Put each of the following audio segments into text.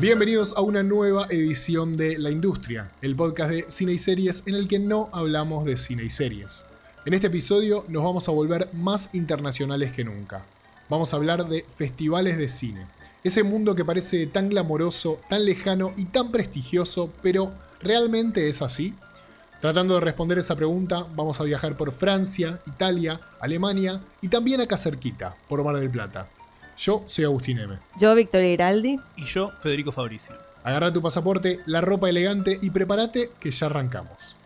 Bienvenidos a una nueva edición de La Industria, el podcast de cine y series en el que no hablamos de cine y series. En este episodio nos vamos a volver más internacionales que nunca. Vamos a hablar de festivales de cine. Ese mundo que parece tan glamoroso, tan lejano y tan prestigioso, pero ¿realmente es así? Tratando de responder esa pregunta, vamos a viajar por Francia, Italia, Alemania y también acá cerquita, por Mar del Plata. Yo soy Agustín M. Yo, Victoria Iraldi. Y yo, Federico Fabricio. Agarra tu pasaporte, la ropa elegante y prepárate que ya arrancamos.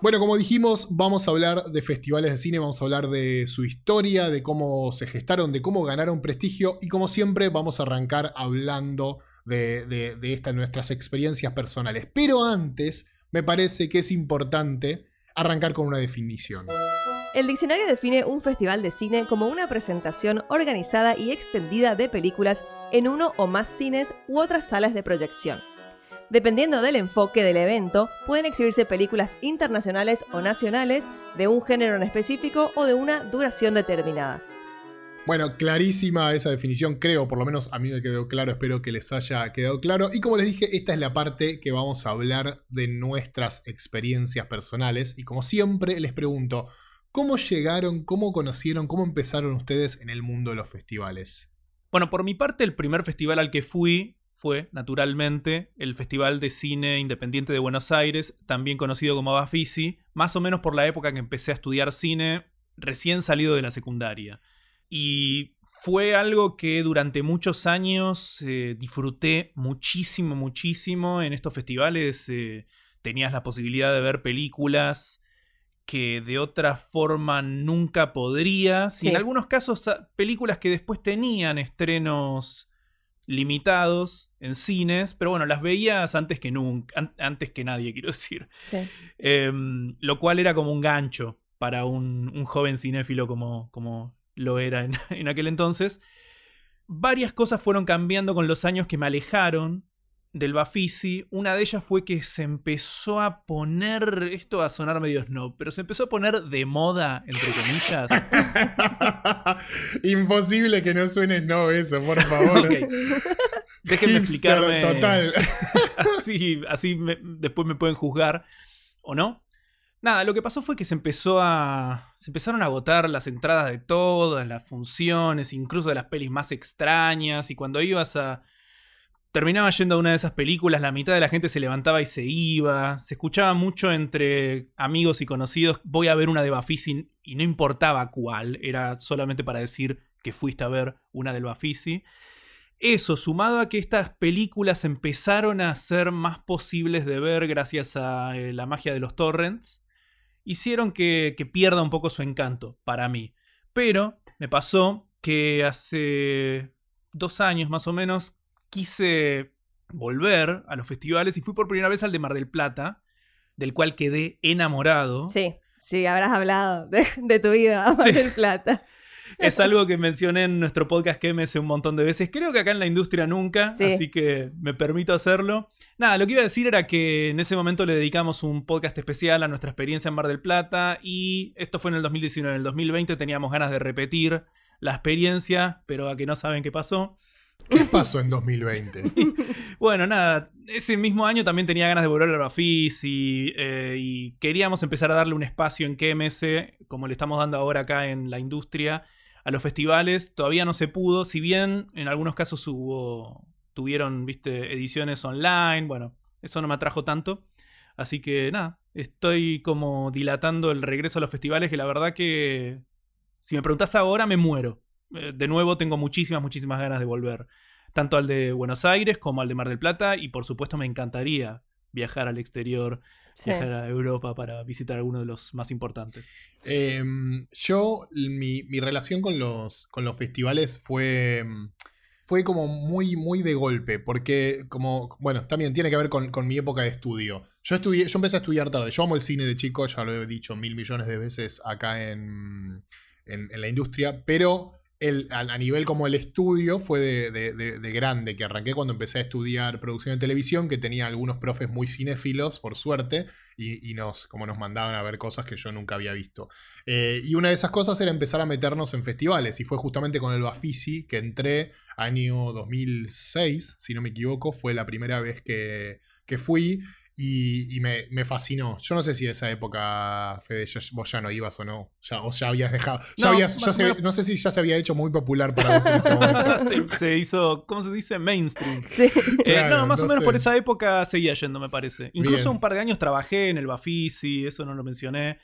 Bueno, como dijimos, vamos a hablar de festivales de cine, vamos a hablar de su historia, de cómo se gestaron, de cómo ganaron prestigio y como siempre vamos a arrancar hablando de, de, estas nuestras experiencias personales. Pero antes, me parece que es importante arrancar con una definición. El diccionario define un festival de cine como una presentación organizada y extendida de películas en uno o más cines u otras salas de proyección. Dependiendo del enfoque del evento, pueden exhibirse películas internacionales o nacionales de un género en específico o de una duración determinada. Bueno, clarísima esa definición, creo, por lo menos a mí me quedó claro, espero que les haya quedado claro. Y como les dije, esta es la parte que vamos a hablar de nuestras experiencias personales. Y como siempre, les pregunto, ¿cómo llegaron, cómo conocieron, cómo empezaron ustedes en el mundo de los festivales? Bueno, por mi parte, el primer festival al que fui fue, naturalmente, el Festival de Cine Independiente de Buenos Aires, también conocido como Bafisi, más o menos por la época que empecé a estudiar cine, recién salido de la secundaria. Y fue algo que durante muchos años eh, disfruté muchísimo, muchísimo. En estos festivales eh, tenías la posibilidad de ver películas que de otra forma nunca podrías. Y en algunos casos películas que después tenían estrenos limitados en cines, pero bueno, las veías antes que nunca, antes que nadie, quiero decir. Em, lo cual era como un gancho para un, un joven cinéfilo como, como lo era en, aquel entonces. Varias cosas fueron cambiando con los años que me alejaron del Bafisi. Una de ellas fue que se empezó a poner, esto va a sonar medio snob, pero se empezó a poner de moda, entre comillas. Imposible que no suene snob eso, por favor. Déjenme explicarme. Total. así así después me pueden juzgar o no. Nada, lo que pasó fue que se empezó a. Se empezaron a agotar las entradas de todas las funciones, incluso de las pelis más extrañas. Y cuando ibas a. Terminaba yendo a una de esas películas, la mitad de la gente se levantaba y se iba. Se escuchaba mucho entre amigos y conocidos. Voy a ver una de Bafisi y no importaba cuál. Era solamente para decir que fuiste a ver una del Bafisi. Eso, sumado a que estas películas empezaron a ser más posibles de ver gracias a eh, la magia de los torrents hicieron que, pierda un poco su encanto para mí. Pero me pasó que hace dos años más o menos quise volver a los festivales y fui por primera vez al de Mar del Plata, del cual quedé enamorado. Sí, sí, habrás hablado de, tu vida a Mar del Plata. Es algo que mencioné en nuestro podcast que me un montón de veces. Creo que acá en la industria nunca, así que me permito hacerlo. Nada, lo que iba a decir era que en ese momento le dedicamos un podcast especial a nuestra experiencia en Mar del Plata y esto fue en el 2019. En el 2020 teníamos ganas de repetir la experiencia, pero a que no saben qué pasó. ¿Qué pasó en 2020? bueno, nada, ese mismo año también tenía ganas de volver a Rafis y, eh, y queríamos empezar a darle un espacio en KMS, como le estamos dando ahora acá en la industria, a los festivales. Todavía no se pudo, si bien en algunos casos hubo, tuvieron, viste, ediciones online. Bueno, eso no me atrajo tanto. Así que nada, estoy como dilatando el regreso a los festivales que la verdad que si me preguntas ahora me muero. Eh, de nuevo tengo muchísimas, muchísimas ganas de volver. Tanto al de Buenos Aires como al de Mar del Plata y por supuesto me encantaría viajar al exterior viajar a Europa para visitar alguno de los más importantes. Em, yo, mi, relación con los, con los festivales fue, em, fue como muy, muy de golpe, porque como, bueno, también tiene que ver con, mi época de estudio. Yo, estudié, yo empecé a estudiar tarde, yo amo el cine de chico, ya lo he dicho mil millones de veces acá en, en, la industria, pero a, nivel como el estudio fue de, de- de- de grande, que arranqué cuando empecé a estudiar producción de televisión, que tenía algunos profes muy cinéfilos, por suerte, y, y nos, como nos mandaban a ver cosas que yo nunca había visto. Eh, y una de esas cosas era empezar a meternos en festivales, y fue justamente con el Bafisi que entré año 2006, si no me equivoco, fue la primera vez que, que fui. Y, y me, me fascinó. Yo no sé si de esa época, Fede, ya- vos ya no ibas o no. Ya, o ya habías dejado. Ya No, habías- ya más se- o menos. no sé si ya se había hecho muy popular para vos en ese momento. se, se hizo, ¿cómo se dice? Mainstream. Sí. Eh, Claro, no, más o no menos por esa época seguía yendo, me parece. Incluso Bien. un par de años trabajé en el Bafisi, eso no lo mencioné.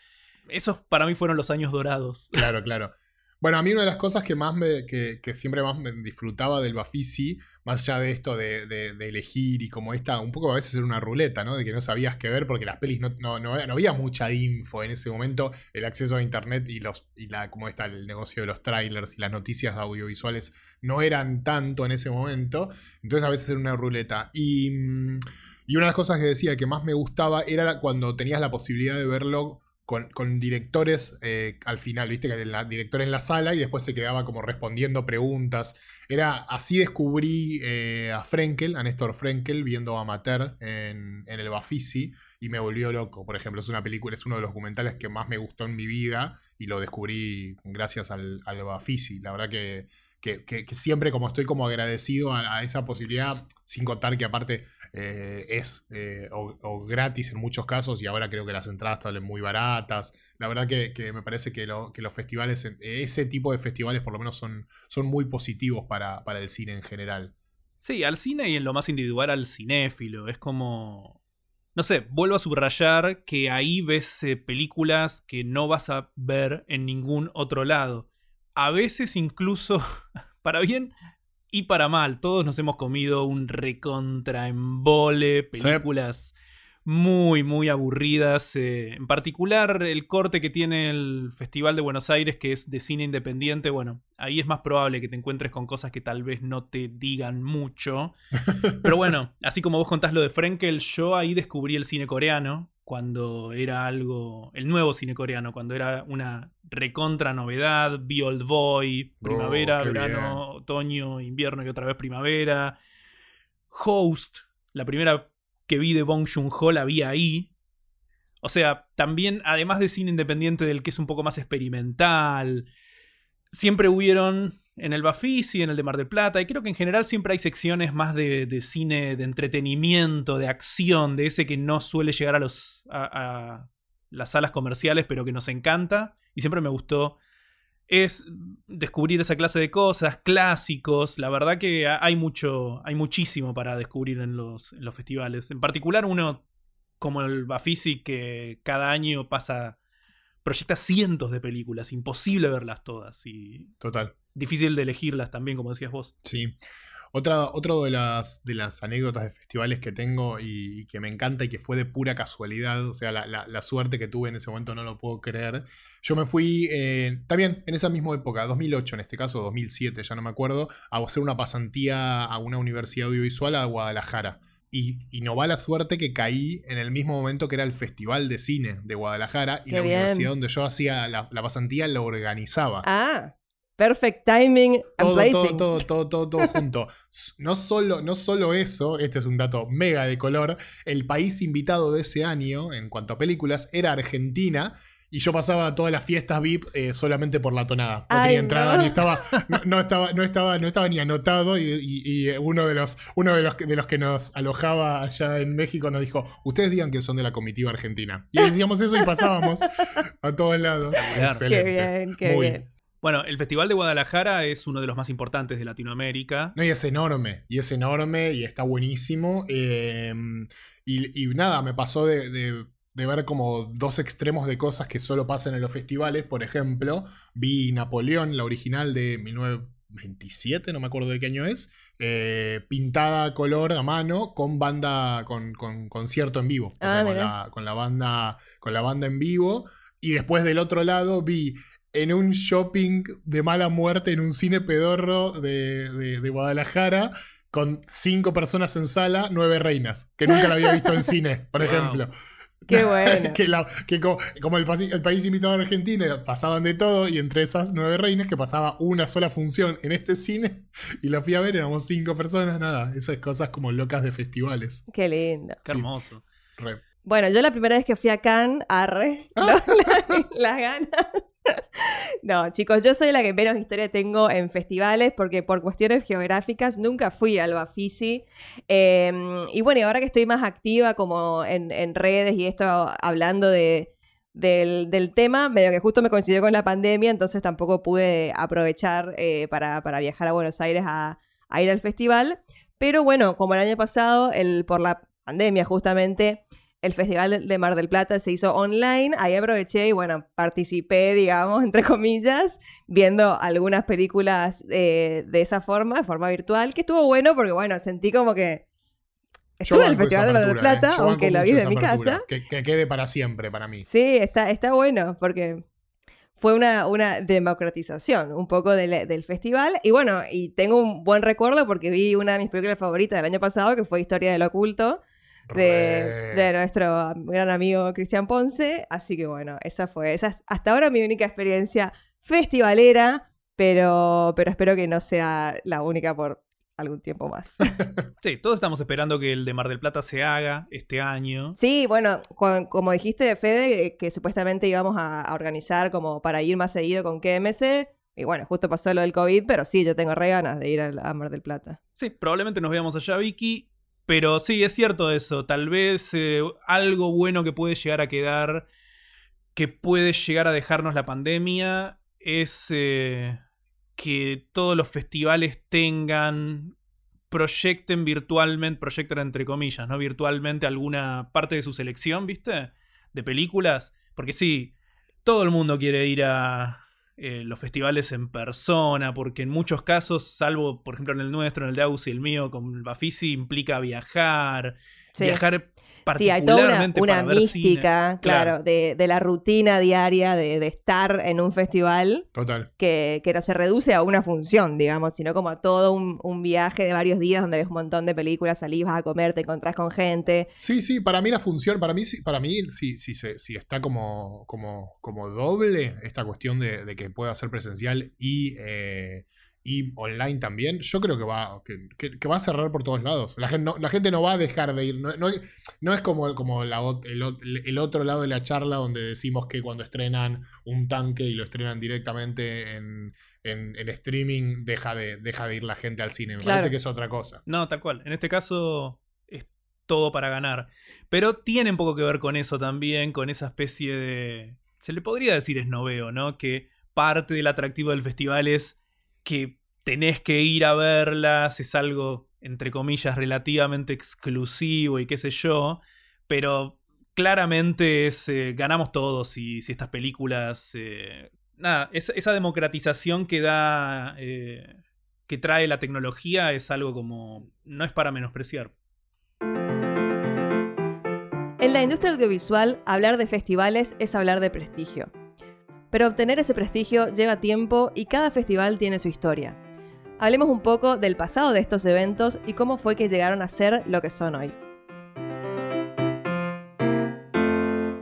Esos para mí fueron los años dorados. Claro, claro. Bueno, a mí una de las cosas que más me, que, que siempre más me disfrutaba del Bafisi, más allá de esto de, de- elegir y como esta, un poco a veces era una ruleta, ¿no? De que no sabías qué ver porque las pelis no, no, no, no había mucha info en ese momento, el acceso a internet y los y la como está el negocio de los trailers y las noticias audiovisuales no eran tanto en ese momento, entonces a veces era una ruleta. Y, mm, y una de las cosas que decía que más me gustaba era cuando tenías la posibilidad de verlo con, con directores eh, al final, viste, que el director en la sala y después se quedaba como respondiendo preguntas. Era así descubrí eh, a Frenkel, a Néstor Frenkel, viendo Amateur en, en el Bafisi y me volvió loco. Por ejemplo, es una película, es uno de los documentales que más me gustó en mi vida y lo descubrí gracias al, al Bafisi. La verdad que, que, siempre como estoy como agradecido a, esa posibilidad, sin contar que aparte eh, es eh, o, gratis en muchos casos y ahora creo que las entradas salen muy baratas. La verdad que, me parece que, lo- que los festivales, ese tipo de festivales por lo menos son, son muy positivos para, para el cine en general. Sí, al cine y en lo más individual al cinéfilo. Es como. No sé, vuelvo a subrayar que ahí ves eh, películas que no vas a ver en ningún otro lado. A veces incluso, para bien y para mal, todos nos hemos comido un recontra embole, Sí. películas muy, muy aburridas. eh, en particular, el corte que tiene el Festival de Buenos Aires, que es de cine independiente, bueno, ahí es más probable que te encuentres con cosas que tal vez no te digan mucho. Pero bueno, así como vos contás lo de Frenkel, yo ahí descubrí el cine coreano cuando era algo, el nuevo cine coreano, cuando era una recontra novedad, vi Old Boy, primavera, Oh, qué verano, otoño, invierno y otra vez primavera. Host, la primera que vi de Bong Joon-ho la vi ahí. O sea, también, además de cine independiente del que es un poco más experimental, siempre hubieron en el Bafisi, en el de Mar del Plata, y creo que en general siempre hay secciones más de, de cine de entretenimiento, de acción, de ese que no suele llegar a, los, a, las salas comerciales, pero que nos encanta, y siempre me gustó. Es descubrir esa clase de cosas, clásicos. La verdad que ha- hay mucho, hay muchísimo para descubrir en los, en los festivales. En particular, uno como el Bafisi, que cada año pasa. proyecta cientos de películas. Imposible verlas todas. Y Total. Difícil de elegirlas también, como decías vos. Sí. Otra, otro de las, de las anécdotas de festivales que tengo y, y que me encanta y que fue de pura casualidad, o sea, la, la- la suerte que tuve en ese momento no lo puedo creer. Yo me fui eh, también en esa misma época, 2008 en este caso, 2007, ya no me acuerdo, a hacer una pasantía a una universidad audiovisual a Guadalajara. Y, y no va la suerte que caí en el mismo momento que era el Festival de Cine de Guadalajara y Qué la bien. universidad donde yo hacía la, la pasantía lo organizaba Ah, perfect timing and todo, placing. todo, todo, todo, todo, todo junto. No solo, no solo eso, este es un dato mega de color, el país invitado de ese año en cuanto a películas era Argentina. Y yo pasaba todas las fiestas VIP eh, solamente por la tonada. No Ay, tenía entrada, no. ni estaba, no, no estaba, no estaba, no estaba ni anotado. Y, y- y uno de los, uno de los, que- de los que nos alojaba allá en México nos dijo: Ustedes digan que son de la comitiva argentina. Y decíamos eso y pasábamos a todos lados. Excelente. Qué bien, qué Muy, bien. Bueno, el Festival de Guadalajara es uno de los más importantes de Latinoamérica. No, y es enorme, y es enorme, y está buenísimo. eh, y, y nada, me pasó de, de- de ver como dos extremos de cosas que solo pasan en los festivales. Por ejemplo, vi Napoleón, la original de 1927, no me acuerdo de qué año es, eh, pintada a color a mano con banda, con, con concierto en vivo. O Ah, sea, con la, con la banda, con la banda en vivo. Y después del otro lado vi en un shopping de mala muerte, en un cine pedorro de, de- de Guadalajara, con cinco personas en sala, nueve reinas, que nunca la había visto en cine, por Wow. ejemplo. Qué bueno. que la- que co- como, el, país invitado a Argentina pasaban de todo y entre esas nueve reinas que pasaba una sola función en este cine y la fui a ver, éramos cinco personas, nada, esas cosas como locas de festivales. Qué lindo. Qué Sí. hermoso. Re. Bueno, yo la primera vez que fui a Cannes, arre, Ah. la- las ganas. No, chicos, yo soy la que menos historia tengo en festivales porque por cuestiones geográficas nunca fui al Bafisi. Eh, y bueno, ahora que estoy más activa como en, redes y esto hablando de, del, tema, medio que justo me coincidió con la pandemia, entonces tampoco pude aprovechar eh, para, para viajar a Buenos Aires a, a ir al festival. Pero bueno, como el año pasado, el, por la pandemia justamente, el Festival de- Mar del Plata se hizo online. Ahí aproveché y bueno, participé, digamos, entre comillas, viendo algunas películas eh, de esa forma, de forma virtual, que estuvo bueno porque bueno, sentí como que estuve en el Festival de Mar del ¿eh? Plata, aunque lo vi de mi apertura. casa. Que, que quede para siempre para mí. Sí, está, está bueno porque fue una, una democratización un poco del, del festival. Y bueno, y tengo un buen recuerdo porque vi una de mis películas favoritas del año pasado, que fue Historia del Oculto, de, nuestro gran amigo Cristian Ponce. Así que bueno, esa fue, esa es hasta ahora mi única experiencia festivalera, pero, pero espero que no sea la única por algún tiempo más. Sí, todos estamos esperando que el de Mar del Plata se haga este año. Sí, bueno, como dijiste, Fede, eh, que supuestamente íbamos a, a organizar como para ir más seguido con KMC. Y bueno, justo pasó lo del COVID, pero sí, yo tengo re ganas de ir al- a, Mar del Plata. Sí, probablemente nos veamos allá, Vicky. Pero sí, es cierto eso. Tal vez eh, algo bueno que puede llegar a quedar, que puede llegar a dejarnos la pandemia, es eh, que todos los festivales tengan, proyecten virtualmente, proyecten entre comillas, ¿no? Virtualmente alguna parte de su selección, ¿viste? De películas. Porque sí, todo el mundo quiere ir a eh, los festivales en persona, porque en muchos casos, salvo por ejemplo en el nuestro, en el de Aus y el mío, con el Bafisi, implica viajar, Sí. viajar Sí, hay toda una, una mística, claro, Claro. de, de la rutina diaria de, de estar en un festival Total. que, que no se reduce a una función, digamos, sino como a todo un, un viaje de varios días donde ves un montón de películas, salís, vas a comer, te encontrás con gente. Sí, sí, para mí la función, para mí, sí- para mí sí, sí, se- sí está como, como, como doble esta cuestión de, de que pueda ser presencial y, eh, y online también. Yo creo que va, que, que- que va a cerrar por todos lados. La gente no, la gente no va a dejar de ir. No, no- no es como, como la el, el otro lado de la charla donde decimos que cuando estrenan un tanque y lo estrenan directamente en, en- en streaming, deja de, deja de ir la gente al cine. Me Claro. parece que es otra cosa. No, tal cual. En este caso es todo para ganar. Pero tiene un poco que ver con eso también, con esa especie de... Se le podría decir esnoveo, ¿no? Que parte del atractivo del festival es que tenés que ir a verlas, es algo, entre comillas, relativamente exclusivo y qué sé yo, pero claramente es, eh, ganamos todos si, si estas películas... eh, nada, es- esa democratización que da... eh, que trae la tecnología es algo como... no es para menospreciar. En la industria audiovisual, hablar de festivales es hablar de prestigio. Pero obtener ese prestigio lleva tiempo y cada festival tiene su historia. Hablemos un poco del pasado de estos eventos y cómo fue que llegaron a ser lo que son hoy.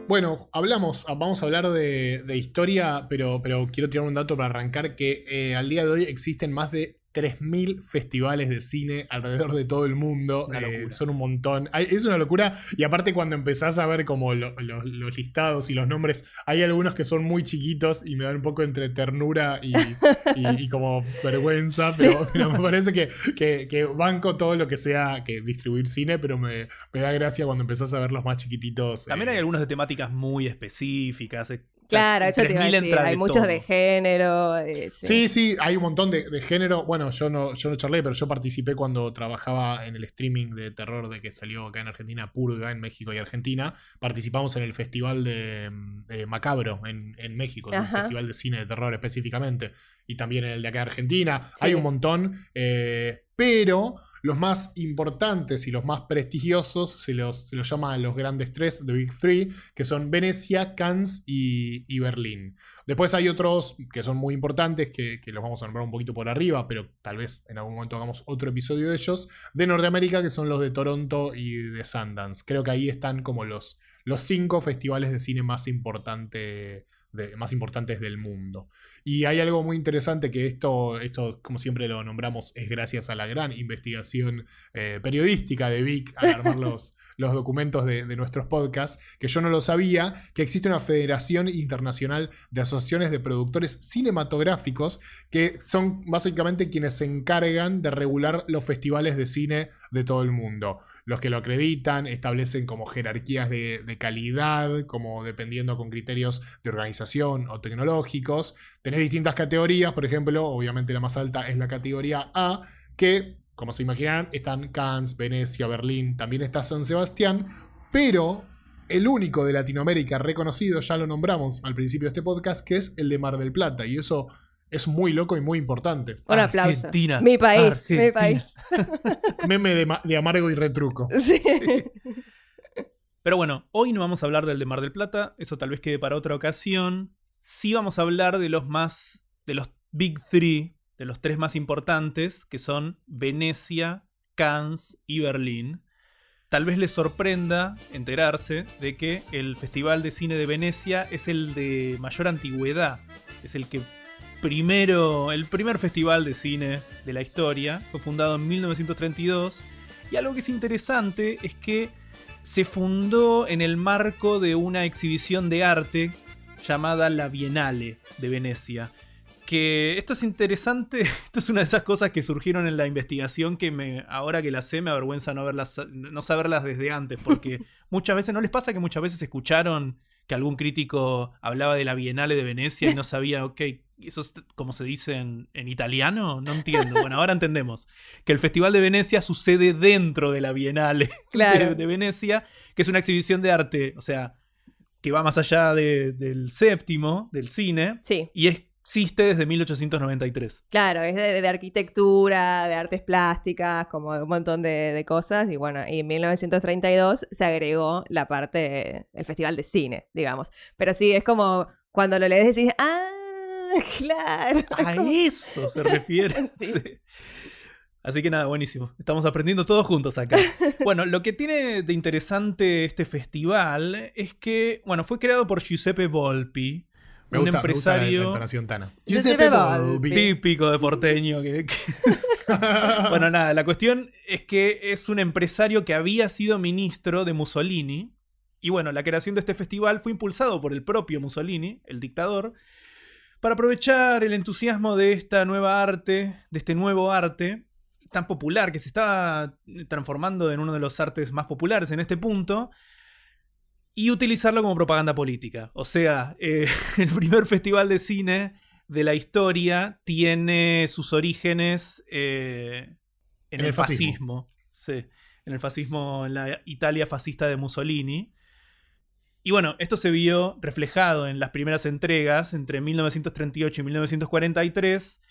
Bueno, hablamos, vamos a hablar de, historia, pero, pero quiero tirar un dato para arrancar que eh, al día de hoy existen más de 3.000 festivales de cine alrededor de todo el mundo. Eh, son un montón. Hay- es una locura. Y aparte cuando empezás a ver como lo- lo- los listados y los nombres, hay algunos que son muy chiquitos y me dan un poco entre ternura y, y- y como vergüenza. Sí. Pero, pero me parece que, que- que banco todo lo que sea que distribuir cine, pero me, me da gracia cuando empezás a ver los más chiquititos. También eh, hay algunos de temáticas muy específicas. Claro, eso te iba a 3000 decir. entra Hay de muchos todo. de género. eh, sí. Sí, sí, hay un montón de, de género. Bueno, yo no, yo no charlé, pero yo participé cuando trabajaba en el streaming de terror de que salió acá en Argentina, Purga, en México y Argentina. Participamos en el festival de, de Macabro en, en México, el festival de cine de terror específicamente. Y también en el de acá en Argentina. Sí. Hay un montón. eh, pero los más importantes y los más prestigiosos se los, se los llama los grandes tres, The Big Three, que son Venecia, Cannes y, y Berlín. Después hay otros que son muy importantes, que, que los vamos a nombrar un poquito por arriba, pero tal vez en algún momento hagamos otro episodio de ellos, de Norteamérica, que son los de Toronto y de Sundance. Creo que ahí están como los, los cinco festivales de cine más, importante, de- más importantes del mundo. Y hay algo muy interesante que esto, esto, como siempre lo nombramos, es gracias a la gran investigación eh, periodística de Vic al armar los, los documentos de, de nuestros podcasts, que yo no lo sabía, que existe una Federación Internacional de Asociaciones de Productores Cinematográficos, que son básicamente quienes se encargan de regular los festivales de cine de todo el mundo. Los que lo acreditan establecen como jerarquías de, calidad, como dependiendo con criterios de organización o tecnológicos. Tenés distintas categorías, por ejemplo, obviamente la más alta es la categoría A, que, como se imaginarán, están Cannes, Venecia, Berlín, también está San Sebastián, pero el único de Latinoamérica reconocido, ya lo nombramos al principio de este podcast, que es el de Mar del Plata, y eso es muy loco y muy importante. Un aplauso. Argentina, Mi país, mi país. Meme de amargo y retruco. Sí. Pero bueno, hoy no vamos a hablar del de Mar del Plata, eso tal vez quede para otra ocasión. Sí vamos a hablar de los más, de los Big Three, de los tres más importantes, que son Venecia, Cannes y Berlín. Tal vez les sorprenda enterarse de que el Festival de Cine de Venecia es el de mayor antigüedad, es el que primero, el primer festival de cine de la historia, fue fundado en 1932 y algo que es interesante es que se fundó en el marco de una exhibición de arte llamada la Bienale de Venecia. Que esto es interesante, esto es una de esas cosas que surgieron en la investigación que me, ahora que las sé me avergüenza no, verlas, no saberlas desde antes, porque muchas veces, ¿no les pasa que muchas veces escucharon que algún crítico hablaba de la Bienale de Venecia y no sabía, ok, eso es como se dice en, en italiano? No entiendo. Bueno, ahora entendemos que el Festival de Venecia sucede dentro de la Bienale Claro. de, de Venecia, que es una exhibición de arte, o sea, que va más allá de- del séptimo, del cine, Sí, y existe desde 1893. claro, es de, de arquitectura, de artes plásticas, como de un montón de, de cosas. Y bueno, y en 1932 se agregó la parte del Festival de Cine, digamos. Pero sí, es como cuando lo lees decís, ah, claro. A eso se refiere. Sí. sí. Así que nada, buenísimo. Estamos aprendiendo todos juntos acá. Bueno, lo que tiene de interesante este festival es que, bueno, fue creado por Giuseppe Volpi, Me un gusta, me gusta la- la empresario entonación Tana. Giuseppe Volpi. típico de porteño. que- que- bueno, nada, la cuestión es que es un empresario que había sido ministro de Mussolini. Y bueno, la creación de este festival fue impulsado por el propio Mussolini, el dictador, para aprovechar el entusiasmo de esta nueva arte, de este nuevo arte tan popular que se está transformando en uno de los artes más populares en este punto y utilizarlo como propaganda política. O sea, eh, el primer festival de cine de la historia tiene sus orígenes eh, en, En el, el fascismo. fascismo. Sí, en el fascismo, en la Italia fascista de Mussolini. Y bueno, esto se vio reflejado en las primeras entregas entre 1938 y 1943.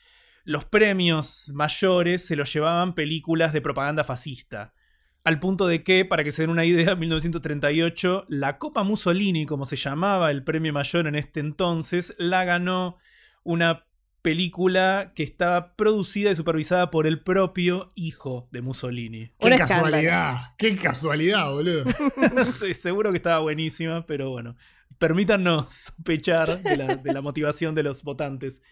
Los premios mayores se los llevaban películas de propaganda fascista. Al punto de que, para que se den una idea, en 1938, la Copa Mussolini, como se llamaba el premio mayor en este entonces, la ganó una película que estaba producida y supervisada por el propio hijo de Mussolini. ¡Qué escándalo. casualidad! ¡Qué casualidad, boludo! Sí, seguro que estaba buenísima, pero bueno, permítanos sospechar de la, de la motivación de los votantes.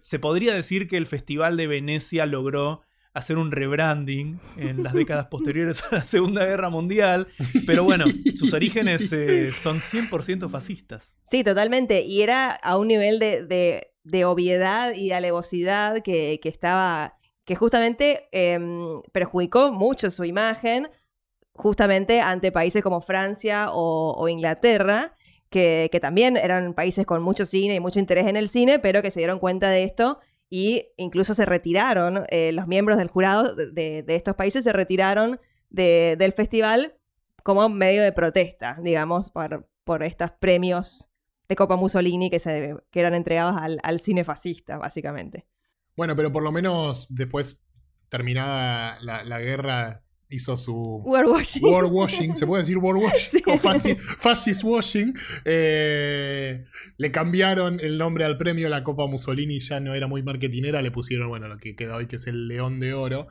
Se podría decir que el Festival de Venecia logró hacer un rebranding en las décadas posteriores a la Segunda Guerra Mundial, pero bueno, sus orígenes eh, son 100% fascistas. Sí, totalmente. Y era a un nivel de, de- obviedad y de alevosidad que, que estaba, que justamente em, perjudicó mucho su imagen, justamente ante países como Francia o, o Inglaterra, que, que también eran países con mucho cine y mucho interés en el cine, pero que se dieron cuenta de esto y incluso se retiraron, eh, los miembros del jurado de, de- estos países se retiraron de- del festival como medio de protesta, digamos, por, por estos premios de Copa Mussolini que, se, que eran entregados al, al cine fascista, básicamente. Bueno, pero por lo menos después, terminada la guerra, hizo su War washing. ¿Se puede decir war washing? Sí. O fasci- fascist washing. Eh, le cambiaron el nombre al premio. La Copa Mussolini ya no era muy marketinera. Le pusieron, bueno, lo que queda hoy, que es el León de Oro.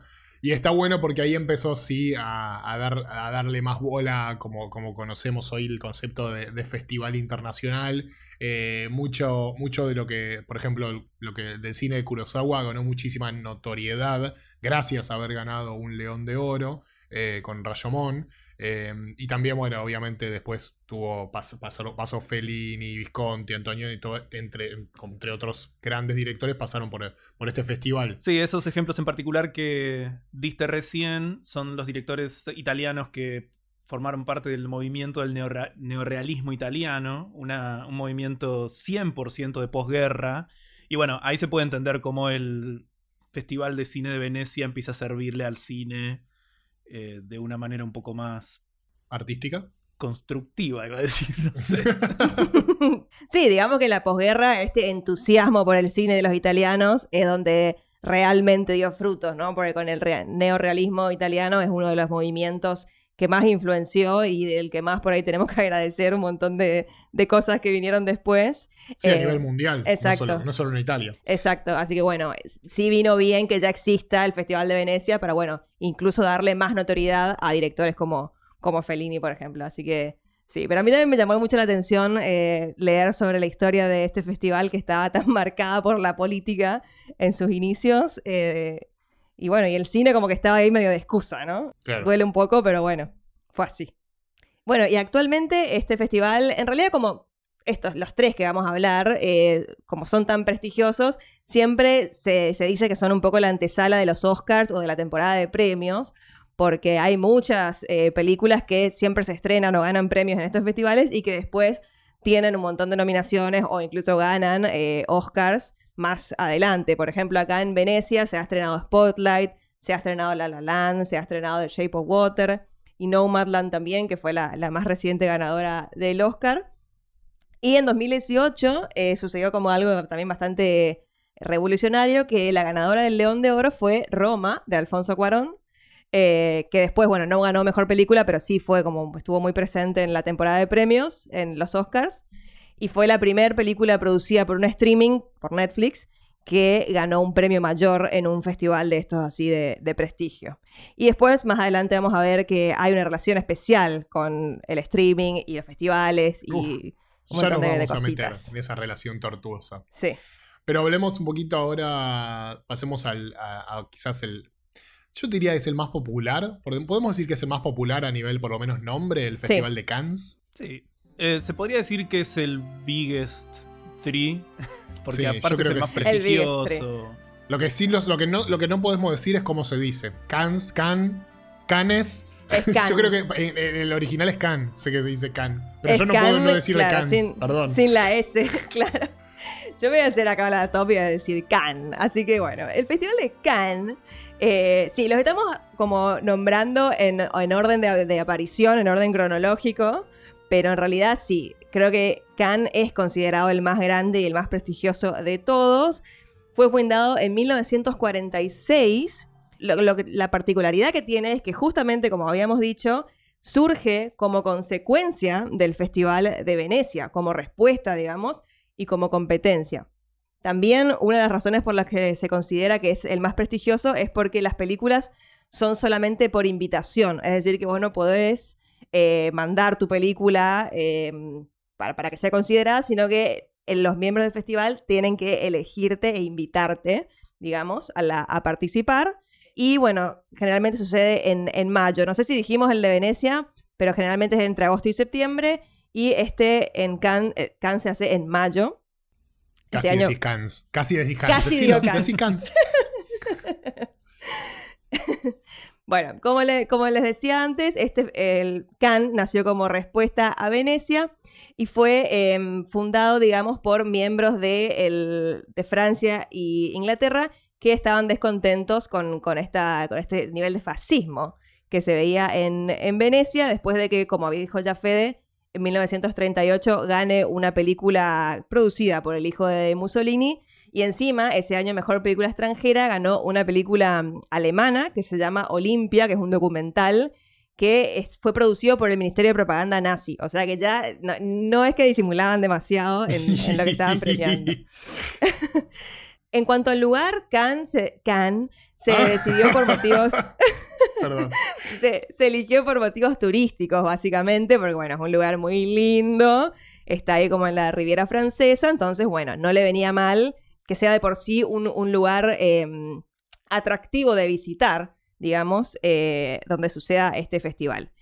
Y está bueno porque ahí empezó, sí, a, dar, a darle más bola, como, como conocemos hoy el concepto de, festival internacional. Eh, mucho, mucho de lo que, por ejemplo, lo que del cine de Kurosawa ganó muchísima notoriedad gracias a haber ganado un León de Oro eh, con Rayomón. Em, y también, bueno, obviamente después tuvo pasó, pasó Fellini, Visconti, Antonio, y todo, entre, entre otros grandes directores pasaron por, por este festival. Sí, esos ejemplos en particular que diste recién son los directores italianos que formaron parte del movimiento del neorealismo italiano, una, un movimiento 100% de posguerra. Y bueno, ahí se puede entender cómo el Festival de Cine de Venecia empieza a servirle al cine eh, de una manera un poco más... ¿Artística? Constructiva, iba a decir, no sé. sí, digamos que la posguerra, este entusiasmo por el cine de los italianos es donde realmente dio frutos, ¿no? Porque con el neorealismo italiano es uno de los movimientos que más influenció y del que más por ahí tenemos que agradecer un montón de, cosas que vinieron después. Sí, a eh, nivel mundial, exacto. No, solo, en Italia. Exacto, así que bueno, sí vino bien que ya exista el Festival de Venecia para, bueno, incluso darle más notoriedad a directores como, como Fellini, por ejemplo. Así que sí, pero a mí también me llamó mucho la atención eh, leer sobre la historia de este festival que estaba tan marcada por la política en sus inicios. Eh, y bueno, y el cine como que estaba ahí medio de excusa, ¿no? Duele un poco, pero bueno, fue así. Bueno, y actualmente este festival, en realidad como estos, los tres que vamos a hablar, eh, como son tan prestigiosos, siempre se, dice que son un poco la antesala de los Oscars o de la temporada de premios, porque hay muchas eh, películas que siempre se estrenan o ganan premios en estos festivales y que después tienen un montón de nominaciones o incluso ganan eh, Oscars más adelante. Por ejemplo, acá en Venecia se ha estrenado Spotlight, se ha estrenado La La Land, se ha estrenado The Shape of Water y Nomadland también, que fue la, más reciente ganadora del Oscar. Y en 2018 eh, sucedió como algo también bastante revolucionario, que la ganadora del León de Oro fue Roma, de Alfonso Cuarón, eh, que después, bueno, no ganó Mejor Película, pero sí fue como, estuvo muy presente en la temporada de premios, en los Oscars y fue la primera película producida por un streaming, por Netflix, que ganó un premio mayor en un festival de estos así de, prestigio. Y después, más adelante, vamos a ver que hay una relación especial con el streaming y los festivales y un ya nos vamos a meter en esa relación tortuosa. Sí. Pero hablemos un poquito ahora, pasemos al, a, quizás el, yo diría que es el más popular, podemos decir que es el más popular a nivel por lo menos nombre, el Festival de Cannes. Sí, eh, se podría decir que es el biggest three, porque aparte es el más prestigioso. Lo que sí, lo, que no, lo que no podemos decir es cómo se dice. Cans, can, canes. yo creo que en, el original es can, sé que se dice can. Pero yo no puedo no decirle cans, sin, perdón. Sin la S, claro. Yo voy a hacer acá la top y voy a decir can. Así que bueno, el festival de Cannes. Eh, sí, los estamos como nombrando en, orden de, aparición, en orden cronológico. Pero en realidad sí, creo que Cannes es considerado el más grande y el más prestigioso de todos. Fue fundado en 1946. la particularidad que tiene es que justamente, como habíamos dicho, surge como consecuencia del Festival de Venecia, como respuesta, digamos, y como competencia. También una de las razones por las que se considera que es el más prestigioso es porque las películas son solamente por invitación, es decir, que vos no podés eh, mandar tu película em, para, que sea considerada, sino que los miembros del festival tienen que elegirte e invitarte, digamos, a, participar. Y bueno, generalmente sucede en, mayo. No sé si dijimos el de Venecia, pero generalmente es entre agosto y septiembre. Y este en Cannes, eh, se hace en mayo. Casi este decís Cannes. Casi decís Cannes. Casi Cannes. Bueno, como, les decía antes, este, el Cannes nació como respuesta a Venecia y fue em, fundado, digamos, por miembros de, Francia y Inglaterra que estaban descontentos con, esta, con este nivel de fascismo que se veía en, en Venecia después de que, como dijo ya Fede, en 1938 gane una película producida por el hijo de Mussolini y encima, ese año Mejor Película Extranjera ganó una película mm, alemana que se llama Olimpia, que es un documental que fue producido por el Ministerio de Propaganda nazi. O sea que ya no, es que disimulaban demasiado en, lo que estaban premiando. en cuanto al lugar, Cannes, se Ah. decidió por motivos... Perdón. se, se eligió por motivos turísticos, básicamente, porque bueno, es un lugar muy lindo, está ahí como en la Riviera Francesa, entonces bueno, no le venía mal que sea de por sí un, un lugar eh, atractivo de visitar, digamos, eh, donde suceda este festival.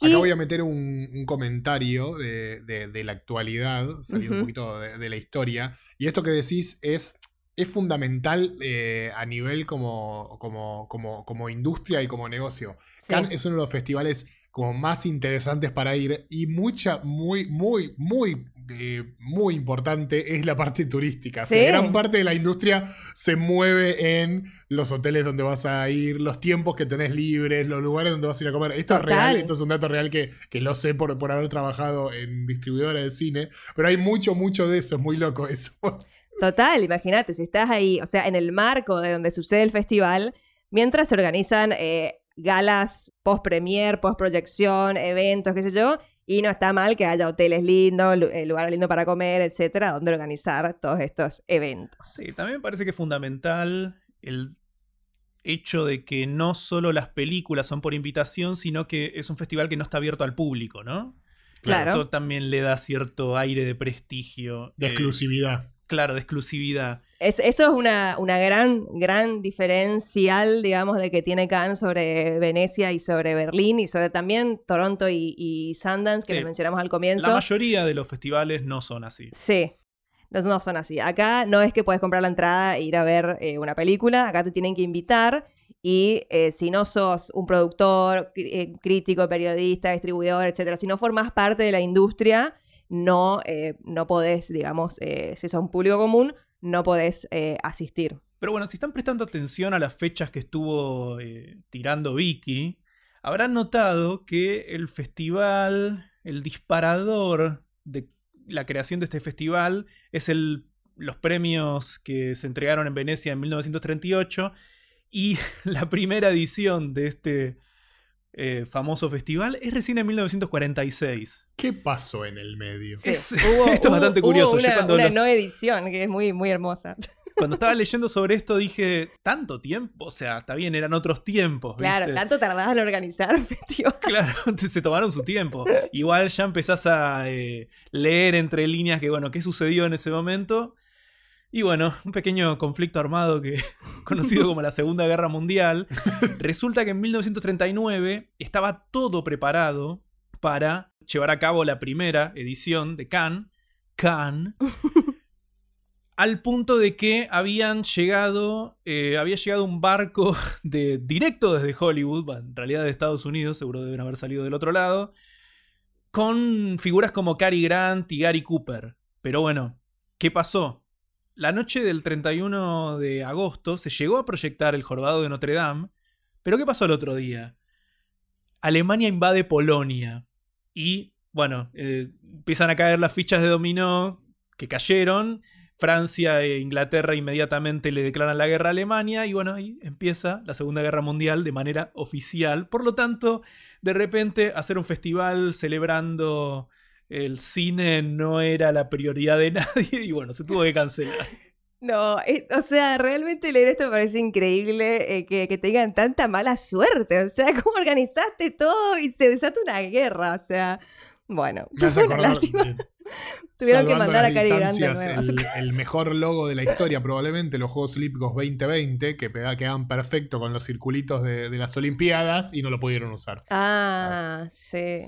Y- Acá voy a meter un, un comentario de, de- de la actualidad, saliendo un poquito de, de la historia. Y esto que decís es, es fundamental eh, a nivel como, como, como, como industria y como negocio. Sí. Cannes es uno de los festivales como más interesantes para ir y mucha, muy, muy, muy, eh, muy importante es la parte turística. O sea, Sí. gran parte de la industria se mueve en los hoteles donde vas a ir, los tiempos que tenés libres, los lugares donde vas a ir a comer. Esto es real, esto es un dato real que, que lo sé por, por haber trabajado en distribuidora de cine, pero hay mucho, mucho de eso, es muy loco eso. Total, imagínate, si estás ahí, o sea, en el marco de donde sucede el festival, mientras se organizan eh, galas post-premier, post-proyección, eventos, qué sé yo, y no está mal que haya hoteles lindos, eh, lugares lindos para comer, etcétera, donde organizar todos estos eventos. Sí, también me parece que es fundamental el hecho de que no solo las películas son por invitación, sino que es un festival que no está abierto al público, ¿no? Claro. Esto también le da cierto aire de prestigio. De eh, exclusividad. Claro, de exclusividad. Es, eso es una, una gran, gran diferencial, digamos, de que tiene Cannes sobre Venecia y sobre Berlín y sobre también Toronto y, y Sundance, que Sí. lo mencionamos al comienzo. La mayoría de los festivales no son así. Sí. No, no son así. Acá no es que puedes comprar la entrada e ir a ver eh, una película. Acá te tienen que invitar. Y eh, si no sos un productor, eh, crítico, periodista, distribuidor, etcétera, si no formas parte de la industria, no, eh, no podés, digamos, eh, si sos un público común, no podés eh, asistir. Pero bueno, si están prestando atención a las fechas que estuvo tirando Vicky, habrán notado que el festival, el disparador de la creación de este festival es el, los premios que se entregaron en Venecia en 1938 y la primera edición de este eh, famoso festival es recién en 1946. ¿Qué pasó en el medio? Sí. Es- esto es bastante curioso. Yo Una, cuando una los- no edición que es muy, muy hermosa. Cuando estaba leyendo sobre esto dije, ¿tanto tiempo? O sea, está bien, eran otros tiempos. Claro, tanto tardás en organizar un festival. Claro, se tomaron su tiempo. Igual ya empezás a eh, leer entre líneas que, bueno, qué sucedió en ese momento. Y bueno, un pequeño conflicto armado que conocido como la Segunda Guerra Mundial. Resulta que en 1939 estaba todo preparado para llevar a cabo la primera edición de Cannes. Cannes. Al punto de que habían llegado, eh, había llegado un barco de, directo desde Hollywood, bueno, en realidad de Estados Unidos, seguro deben haber salido del otro lado, con figuras como Cary Grant y Gary Cooper. Pero bueno, ¿qué pasó? La noche del 31 de agosto se llegó a proyectar el Jorobado de Notre Dame, pero ¿qué pasó el otro día? Alemania invade Polonia y, bueno, eh, empiezan a caer las fichas de dominó que cayeron. Francia e Inglaterra inmediatamente le declaran la guerra a Alemania y bueno, ahí empieza la Segunda Guerra Mundial de manera oficial. Por lo tanto, de repente hacer un festival celebrando el cine no era la prioridad de nadie y bueno, se tuvo que cancelar. No, eh, o sea, realmente leer esto me parece increíble eh, que, que tengan tanta mala suerte. O sea, ¿cómo organizaste todo y se desata una guerra? O sea, bueno, lástima. Tuvieron que mandar a las Cary Grant de distancias, nuevo a su el, mejor logo de la historia, probablemente, los Juegos Olímpicos 2020, que quedaban perfecto con los circulitos de, de las Olimpiadas y no lo pudieron usar. Ah, sí.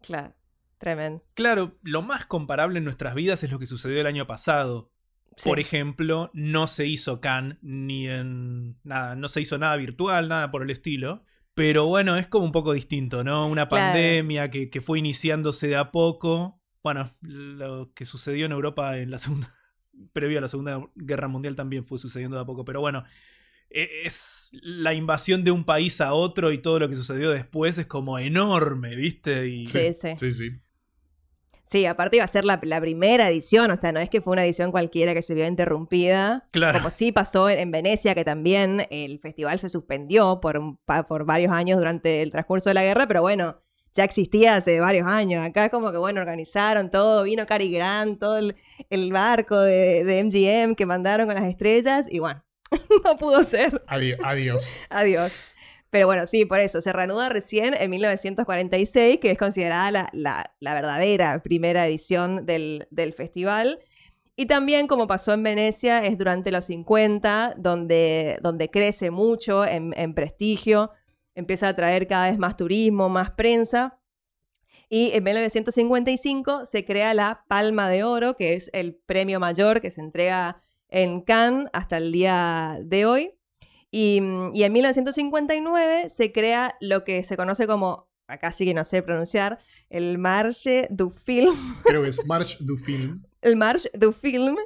Claro, tremendo. Claro, lo más comparable en nuestras vidas es lo que sucedió el año pasado. Sí. Por ejemplo, no se hizo Cannes ni en nada, no se hizo nada virtual, nada por el estilo. Pero bueno, es como un poco distinto, ¿no? Una Claro. pandemia que, que fue iniciándose de a poco. Bueno, lo que sucedió en Europa en la segunda, previo a la Segunda Guerra Mundial también fue sucediendo de a poco. Pero bueno, e- es la invasión de un país a otro y todo lo que sucedió después es como enorme, ¿viste? Y Sí, sí. Sí, sí. Sí, aparte iba a ser la, la primera edición, o sea, no es que fue una edición cualquiera que se vio interrumpida. Claro. Como sí pasó en, en Venecia, que también el festival se suspendió por, un pa- por varios años durante el transcurso de la guerra, pero bueno, ya existía hace varios años. Acá como que, bueno, organizaron todo, vino Cary Grant, todo el, el barco de, de MGM que mandaron con las estrellas, y bueno, no pudo ser. Adi- adiós. Adiós. Pero bueno, sí, por eso. Se reanuda recién en 1946, que es considerada la, verdadera primera edición del, festival. Y también, como pasó en Venecia, es durante los 50, donde, crece mucho en, en prestigio, empieza a atraer cada vez más turismo, más prensa. Y en 1955 se crea la Palma de Oro, que es el premio mayor que se entrega en Cannes hasta el día de hoy. Y, mm, y en 1959 se crea lo que se conoce como, acá sí que no sé pronunciar, el Marche du Film, Creo que es March du Film. el Marche du Film,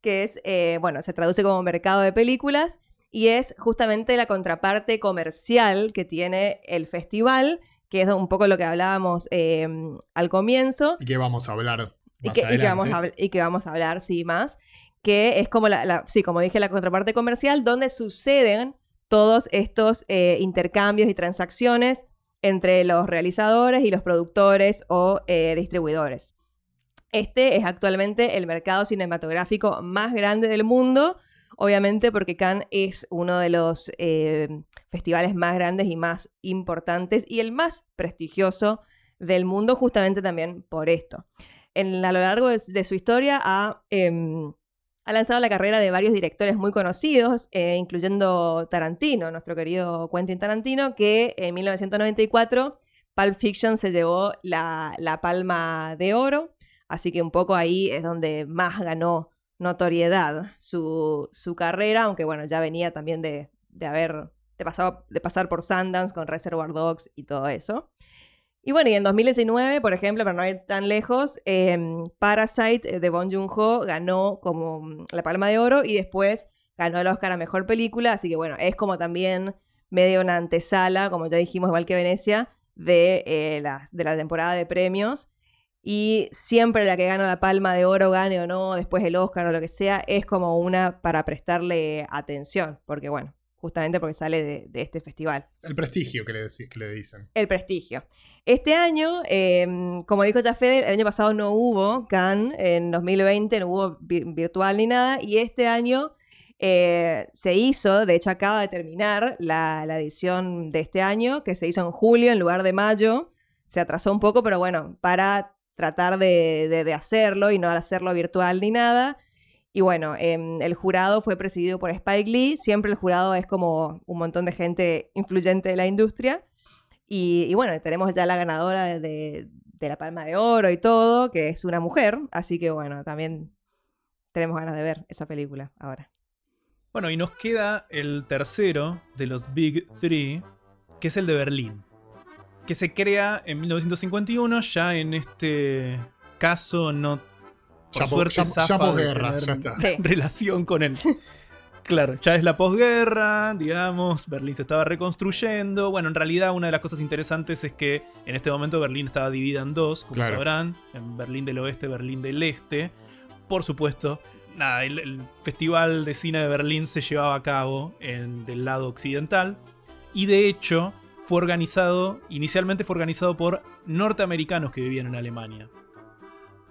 que es, eh, bueno, se traduce como mercado de películas y es justamente la contraparte comercial que tiene el festival, que es un poco lo que hablábamos eh, al comienzo. Y que vamos a hablar Y más que, y que vamos a, y que vamos a hablar, sí, más. Que es como la, sí, como dije, la contraparte comercial, donde suceden todos estos eh, intercambios y transacciones entre los realizadores y los productores o eh, distribuidores. Este es actualmente el mercado cinematográfico más grande del mundo, obviamente porque Cannes es uno de los eh, festivales más grandes y más importantes y el más prestigioso del mundo, justamente también por esto. En, a lo largo de, de su historia ha, em, ha lanzado la carrera de varios directores muy conocidos, eh, incluyendo Tarantino, nuestro querido Quentin Tarantino, que en 1994 Pulp Fiction se llevó la, palma de oro, así que un poco ahí es donde más ganó notoriedad su, carrera, aunque bueno, ya venía también de, de haber, de, pasado- de pasar por Sundance con Reservoir Dogs y todo eso. Y bueno, y en 2019, por ejemplo, para no ir tan lejos, em, Parasite eh, de Bong Joon-ho ganó como mm, la Palma de Oro y después ganó el Oscar a Mejor Película, así que bueno, es como también medio una antesala, como ya dijimos, igual que Venecia, de, eh, la, de la temporada de premios. Y siempre la que gana la Palma de Oro, gane o no, después el Oscar o lo que sea, es como una para prestarle atención, porque bueno, justamente porque sale de- de este festival El prestigio que le, deci- que le dicen. el prestigio. Este año, eh, como dijo ya Fede, el año pasado no hubo Cannes, en 2020 no hubo vi- virtual ni nada, y este año eh, se hizo, de hecho acaba de terminar la, la edición de este año, que se hizo en julio en lugar de mayo, se atrasó un poco, pero bueno, para tratar de, de- de hacerlo y no hacerlo virtual ni nada. Y bueno, em, el jurado fue presidido por Spike Lee. Siempre el jurado es como un montón de gente influyente de la industria. Y, bueno, tenemos ya la ganadora de, de- de la Palma de Oro y todo, que es una mujer. Así que bueno, también tenemos ganas de ver esa película ahora. Bueno, y nos queda el tercero de los Big Three, que es el de Berlín. Que se crea en 1951, ya en este caso no... Por Ya po- suerte ya- zafa ya posguerra, ya está. Sí. relación con él. Claro, ya es la posguerra, digamos, Berlín se estaba reconstruyendo. Bueno, en realidad una de las cosas interesantes es que en este momento Berlín estaba dividida en dos, como Claro. sabrán, en Berlín del Oeste, Berlín del Este. Por supuesto, nada, el, el Festival de Cine de Berlín se llevaba a cabo en, del lado occidental y de hecho fue organizado, inicialmente fue organizado por norteamericanos que vivían en Alemania.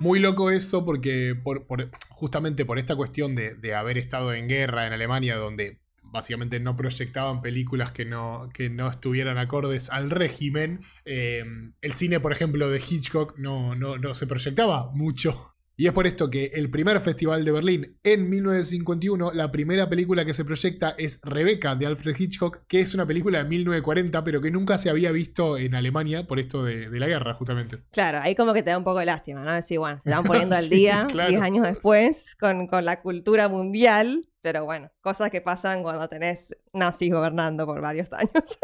Muy loco eso porque por, por- justamente por esta cuestión de, haber estado en guerra en Alemania donde básicamente no proyectaban películas que no, estuvieran acordes al régimen, eh, el cine por ejemplo de Hitchcock no se proyectaba mucho. Y es por esto que el primer festival de Berlín en 1951, la primera película que se proyecta es Rebecca de Alfred Hitchcock, que es una película de 1940 pero que nunca se había visto en Alemania por esto de, de la guerra justamente. Claro, ahí como que te da un poco de lástima, ¿no? Decir, bueno, se van poniendo al día claro. 10 años después con, con la cultura mundial, pero bueno, cosas que pasan cuando tenés nazis gobernando por varios años.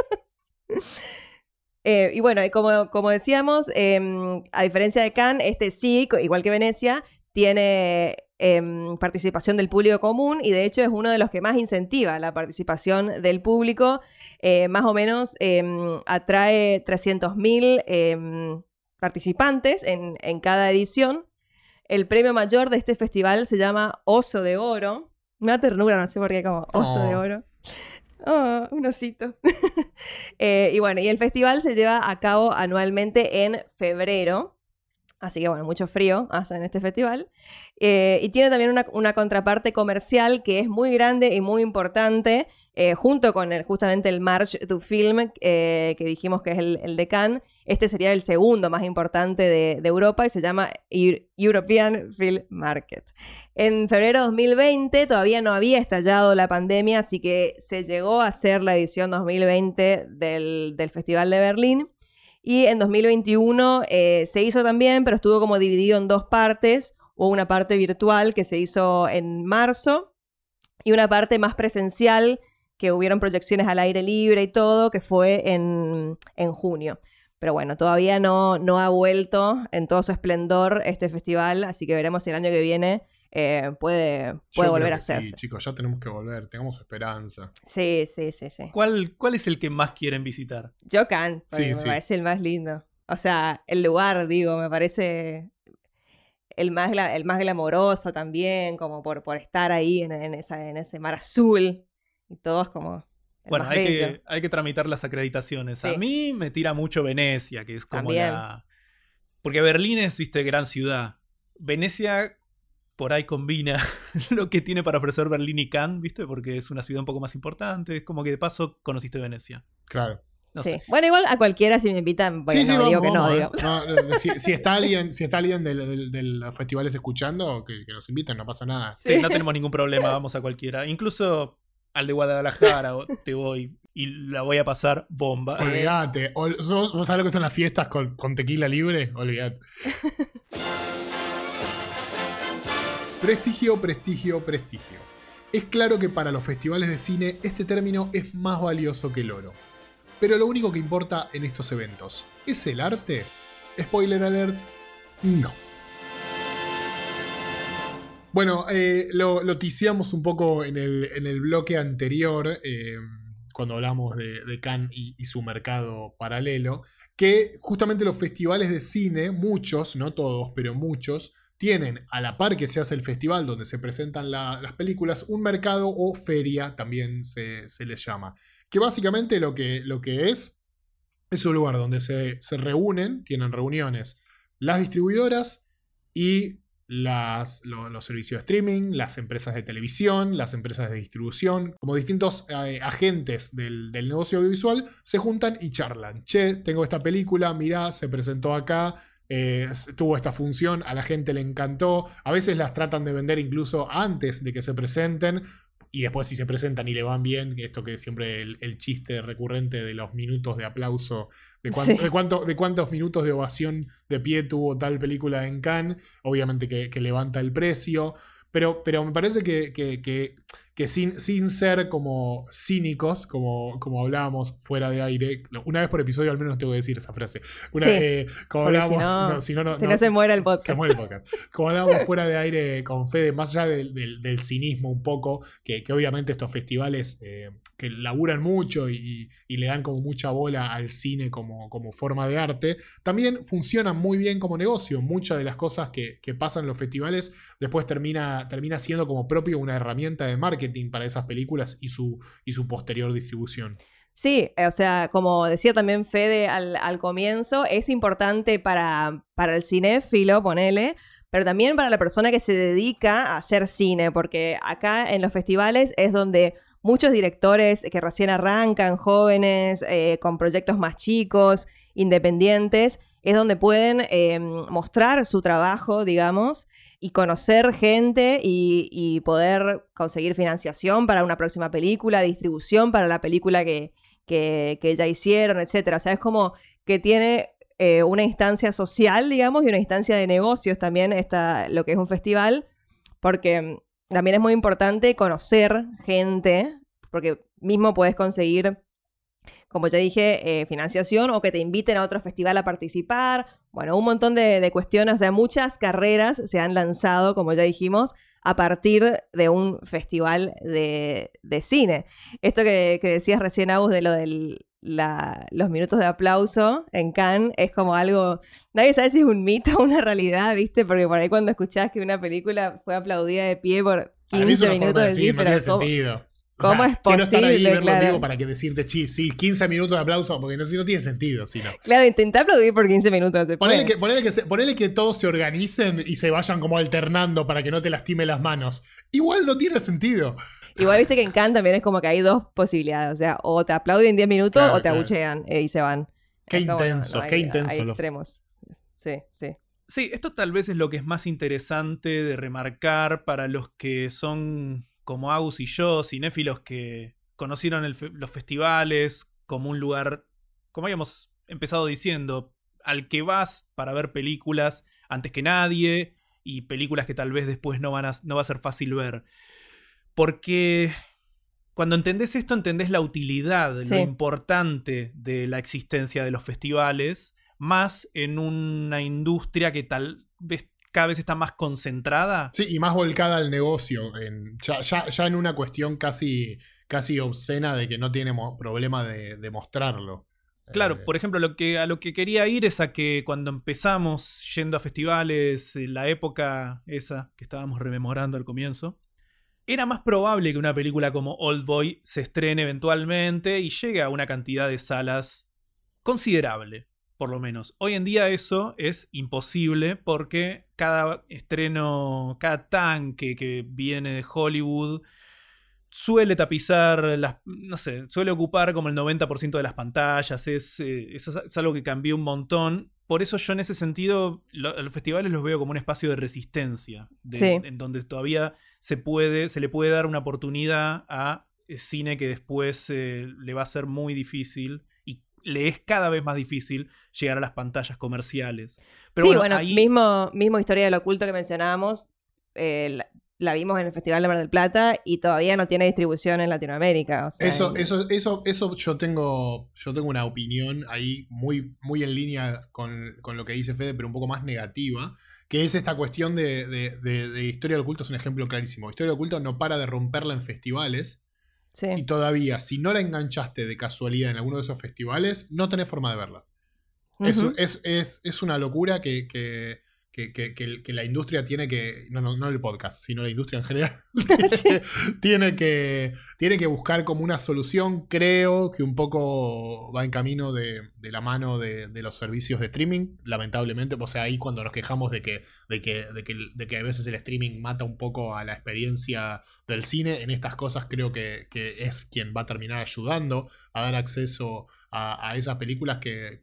Eh, y bueno, como, como decíamos, em, a diferencia de Cannes, este sí, igual que Venecia, tiene em, participación del público común y de hecho es uno de los que más incentiva la participación del público. Eh, más o menos em, atrae 300.000 em, participantes en, en cada edición. El premio mayor de este festival se llama Oso de Oro. Una ternura, no sé por qué, como Oso de Oh. Oro. Oh, un osito. Eh, y bueno, y el festival se lleva a cabo anualmente en febrero. Así que bueno, mucho frío en este festival. Eh, y tiene también una, contraparte comercial que es muy grande y muy importante, eh, junto con el, justamente el March to Film, eh, que dijimos que es el, de Cannes. Este sería el segundo más importante de, Europa y se llama European Film Market. En febrero de 2020 todavía no había estallado la pandemia, así que se llegó a hacer la edición 2020 del, del Festival de Berlín. Y en 2021 eh, se hizo también, pero estuvo como dividido en dos partes. Hubo una parte virtual que se hizo en marzo y una parte más presencial que hubieron proyecciones al aire libre y todo, que fue en, junio. Pero bueno, todavía no, no ha vuelto en todo su esplendor este festival, así que veremos si el año que viene eh, puede, puede volver a ser. Sí, chicos, ya tenemos que volver, tengamos esperanza. Sí, sí, sí, sí. ¿Cuál, cuál es el que más quieren visitar? Yo can, me parece el más lindo. O sea, el lugar, digo, me parece el más, el más glamoroso también, como por, por estar ahí en, esa, en ese mar azul. Y todos como... Bueno, hay que, hay que tramitar las acreditaciones. A mí me tira mucho Venecia, que es como la... Porque Berlín es, viste, gran ciudad. Venecia por ahí combina lo que tiene para ofrecer Berlín y Cannes, ¿viste? Porque es una ciudad un poco más importante. Es como que de paso conociste Venecia. Claro. sí. Bueno, igual a cualquiera si me invitan, bueno, sí, sí, digo que no, digo. si, está alguien, si está alguien de, los festivales escuchando, que, nos inviten, no pasa nada. Sí, no tenemos ningún problema, vamos a cualquiera. Incluso al de Guadalajara te voy y la voy a pasar bomba. Olvídate. ¿Vos, sabés lo que son las fiestas con, con tequila libre? Olvídate. Prestigio, prestigio, prestigio. Es claro que para los festivales de cine este término es más valioso que el oro. Pero lo único que importa en estos eventos, ¿es el arte? Spoiler alert, no. Bueno, eh, lo, lo un poco en el, bloque anterior, eh, cuando hablamos de, de Cannes y, su mercado paralelo, que justamente los festivales de cine, muchos, no todos, pero muchos, tienen a la par que se hace el festival donde se presentan las películas, un mercado o feria también se, se les llama. Que básicamente lo que, lo que es es un lugar donde se, reúnen, tienen reuniones las distribuidoras y las, los servicios de streaming, las empresas de televisión, las empresas de distribución, como distintos eh, agentes del, negocio audiovisual, se juntan y charlan. Che, tengo esta película, mirá, se presentó acá, eh, tuvo esta función, a la gente le encantó. A veces las tratan de vender incluso antes de que se presenten. Y después si se presentan y le van bien, esto que es siempre el, chiste recurrente de los minutos de aplauso, de, cuánto, de, cuántos minutos de ovación de pie tuvo tal película en Cannes, obviamente que, levanta el precio, pero, pero me parece que, que que sin, sin ser como cínicos, como, como hablábamos fuera de aire, una vez por episodio al menos tengo que decir esa frase. Una, eh, como hablábamos, si no, no, se muere el podcast. Se muere el podcast. Como hablábamos fuera de aire con Fede, más allá del, del, cinismo un poco, que, que obviamente estos festivales eh, que laburan mucho y, le dan como mucha bola al cine como, forma de arte, también funcionan muy bien como negocio. Muchas de las cosas que, que pasan en los festivales después termina, termina siendo como propio una herramienta de marketing para esas películas y su, y su posterior distribución. Sí, o sea, como decía también Fede al, comienzo, es importante para, para el cinéfilo, ponele, pero también para la persona que se dedica a hacer cine, porque acá en los festivales es donde muchos directores que recién arrancan, jóvenes, eh, con proyectos más chicos, independientes, es donde pueden eh, mostrar su trabajo, digamos, y conocer gente y, poder conseguir financiación para una próxima película, distribución para la película que, que, ya hicieron, etc. O sea, es como que tiene eh, una instancia social, digamos, y una instancia de negocios también, esta, lo que es un festival, porque mm, también es muy importante conocer gente, porque mismo puedes conseguir como ya dije, eh, financiación o que te inviten a otro festival a participar. Bueno, un montón de, cuestiones, o sea, muchas carreras se han lanzado, como ya dijimos, a partir de un festival de, cine. Esto que, decías recién, Agus, de lo de los minutos de aplauso en Cannes es como algo, nadie sabe si es un mito o una realidad, ¿viste? Porque por ahí cuando escuchás que una película fue aplaudida de pie por 15 minutos, de sí, pero sentido. O sea, ¿Cómo es quiero estar ahí posible, verlo claro? vivo para que decirte, sí, sí, 15 minutos de aplauso, porque no, si no tiene sentido, si no. Claro, intenté aplaudir por 15 minutos. Ponele puede. que, ponele, que se- ponele que todos se organicen y se vayan como alternando para que no te lastime las manos. Igual no tiene sentido. Igual viste que en Cannes también es como que hay dos posibilidades. O sea, o te aplauden 10 minutos Claro, o te claro. abuchean eh, y se van. Qué como, intenso, qué hay- intenso Hay lo- extremos. Sí, sí. Sí, esto tal vez es lo que es más interesante de remarcar para los que son como Agus y yo, cinéfilos que conocieron el fe- los festivales como un lugar, como habíamos empezado diciendo, al que vas para ver películas antes que nadie y películas que tal vez después no, van a, no va a ser fácil ver. Porque cuando entendés esto, entendés la utilidad, Sí. lo importante de la existencia de los festivales, más en una industria que tal vez cada vez está más concentrada. Sí, y más volcada al negocio. en- ya, ya- ya en una cuestión casi, casi obscena de que no tiene problema de, de mostrarlo. Claro, Eh, por ejemplo, lo que, a lo que quería ir es a que cuando empezamos yendo a festivales, en la época esa que estábamos rememorando al comienzo, era más probable que una película como Old Boy se estrene eventualmente y llegue a una cantidad de salas considerable, por lo menos. Hoy en día eso es imposible porque cada estreno, cada tanque que viene de Hollywood suele tapizar las, no sé, suele ocupar como el 90% de las pantallas, es, eh, eso es, algo que cambió un montón. Por eso yo en ese sentido lo- los festivales los veo como un espacio de resistencia, de- Sí. en donde todavía se puede, se le puede dar una oportunidad a eh, cine que después eh, le va a ser muy difícil y le es cada vez más difícil llegar a las pantallas comerciales. Pero sí, bueno, bueno, ahí- mismo, mismo historia del oculto que mencionábamos. eh, la, la vimos en el Festival de Mar del Plata y todavía no tiene distribución en Latinoamérica. o sea, Eso, eso, eso, eso yo tengo, yo tengo una opinión ahí muy, muy en línea con, con lo que dice Fede, pero un poco más negativa, que es esta cuestión de, de- de- de Historia del Oculto, es un ejemplo clarísimo. Historia del Oculto no para de romperla en festivales sí. y todavía, si no la enganchaste de casualidad en alguno de esos festivales, no tenés forma de verla. Es, es, es- es una locura que, que- que- la industria tiene que. No, no, no el podcast, sino la industria en general. tiene, tiene que, tiene que buscar como una solución. Creo que un poco va en camino de, de la mano de, de los servicios de streaming, lamentablemente. O sea, ahí cuando nos quejamos de que, de, que, de, que, de que a veces el streaming mata un poco a la experiencia del cine, en estas cosas creo que, que es quien va a terminar ayudando a dar acceso a, a esas películas que-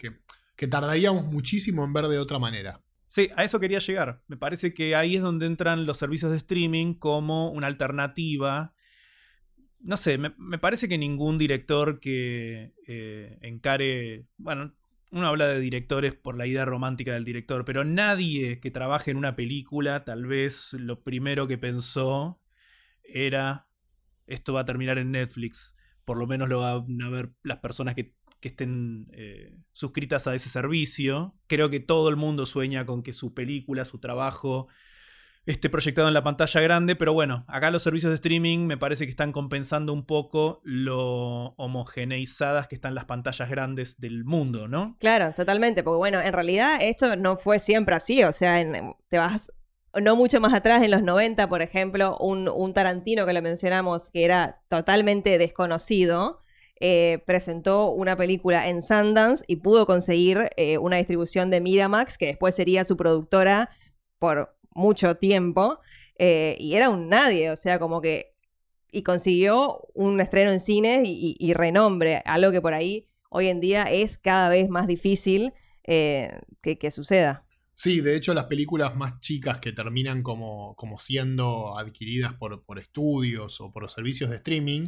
que tardaríamos muchísimo en ver de otra manera. Sí, a eso quería llegar. Me parece que ahí es donde entran los servicios de streaming como una alternativa. No sé, me, parece que ningún director que eh, encare. Bueno, uno habla de directores por la idea romántica del director, pero nadie que trabaje en una película, tal vez lo primero que pensó era: esto va a terminar en Netflix. Por lo menos lo van a ver las personas que que estén eh, suscritas a ese servicio. Creo que todo el mundo sueña con que su película, su trabajo, esté proyectado en la pantalla grande, pero bueno, acá los servicios de streaming me parece que están compensando un poco lo homogeneizadas que están las pantallas grandes del mundo, ¿no? Claro, totalmente, porque bueno, en realidad esto no fue siempre así, o sea, te vas no mucho más atrás, en los 90, por ejemplo, un, un Tarantino que lo mencionamos, que era totalmente desconocido, eh, presentó una película en Sundance y pudo conseguir eh, una distribución de Miramax, que después sería su productora por mucho tiempo, eh, y era un nadie, o sea, como que... Y consiguió un estreno en cines y, renombre, algo que por ahí hoy en día es cada vez más difícil que, suceda. Sí, de hecho las películas más chicas que terminan como, como siendo adquiridas por, por estudios o por servicios de streaming